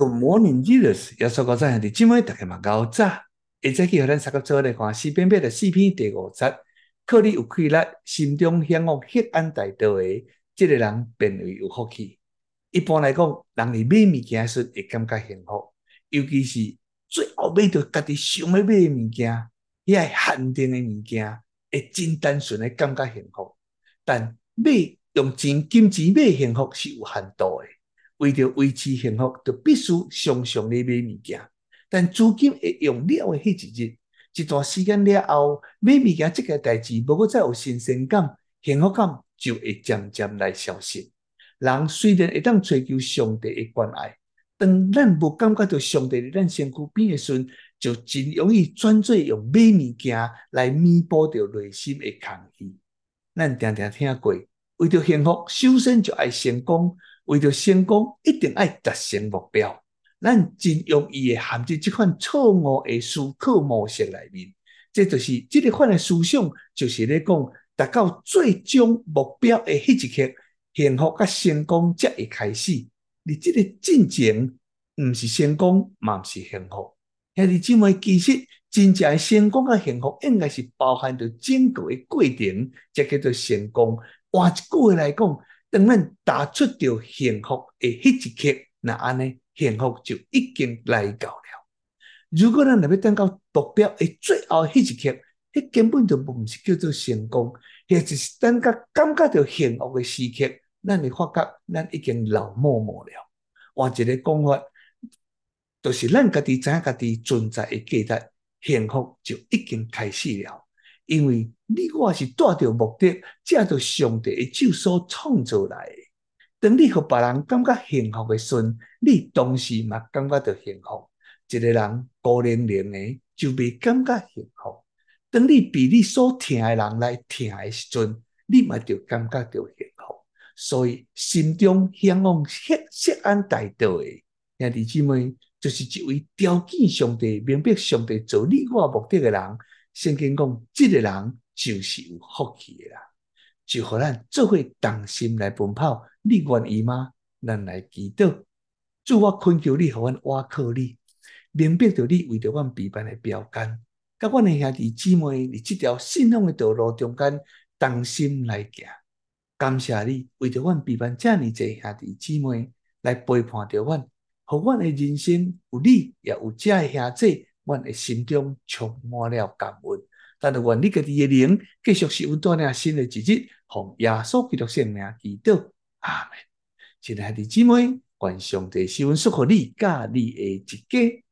Good morning, Jesus。耶稣讲在今晚大家嘛搞早，一早起和咱三个做来看四篇篇的四篇第五节。靠你有气力，心中向往黑暗大道的，这个人便为有福气。一般来讲，人哋买物件时会感觉幸福，尤其是最后买到家己想要买的物件，遐限定的物件，会真单纯的感觉幸福。但买用钱金钱买幸福是有限度的。为着维持幸福，就必须常常地买物件。但资金会用了的迄一日，一段时间了后，买物件这个代志，无过再有新鲜感，幸福感就会渐渐来消失。人虽然会当追求上帝的关爱，当咱无感觉到上帝在咱身躯边的时，就真容易转做用买物件来弥补着内心的空虚。咱常常听过，为着幸福，首先就爱成功。为着成功，一定爱达成目标。咱真容易会陷入这款错误的思考模式里面，这就是这个款的思想，就是咧讲达到最终目标的迄一刻，幸福甲成功才会开始。你这个进程毋是成功，嘛毋是幸福。兄弟姊妹，其实真正的成功甲幸福，应该是包含着整个的过程，才叫做成功。换一句话来讲。当咱踏出着幸福的迄一刻，那安尼幸福就已经来到了。如果咱若要等到目标的最后迄一刻，迄根本就毋是叫做成功，迄就是等到感觉到幸福的时刻，咱会发觉咱已经老默默了。换一个讲法，就是咱家己知影家己存在的价值，幸福就已经开始了。因为你我是带着目的，借着上帝的手所创造来的。当你和别人感觉幸福的时候，你同时嘛感觉到幸福。一个人孤零零的就未感觉幸福。当你比你所疼的人来疼的时候，你嘛就感觉到幸福。所以心中向往黑暗大道的兄弟姊妹，就是一位条件上帝、明白上帝做你我目的的人。圣经讲，这个人就是有福气的啦，就互咱做伙同心来奔跑，你愿意吗？咱来祈祷，主我恳求你，互阮倚靠你，明白着你为着阮备办的标杆，甲阮的兄弟姊妹，伫这条信仰的道路中间同心来行。感谢你为着阮备办这么侪兄弟姊妹来陪伴着阮，互阮的人生有你，也有这的兄弟。阮的心中充满了感恩，但是愿你家己的灵继续是阮带领新的一日，奉耶稣基督圣名祈祷，阿门。亲爱的姊妹，愿上帝赐福你，甲你诶一家。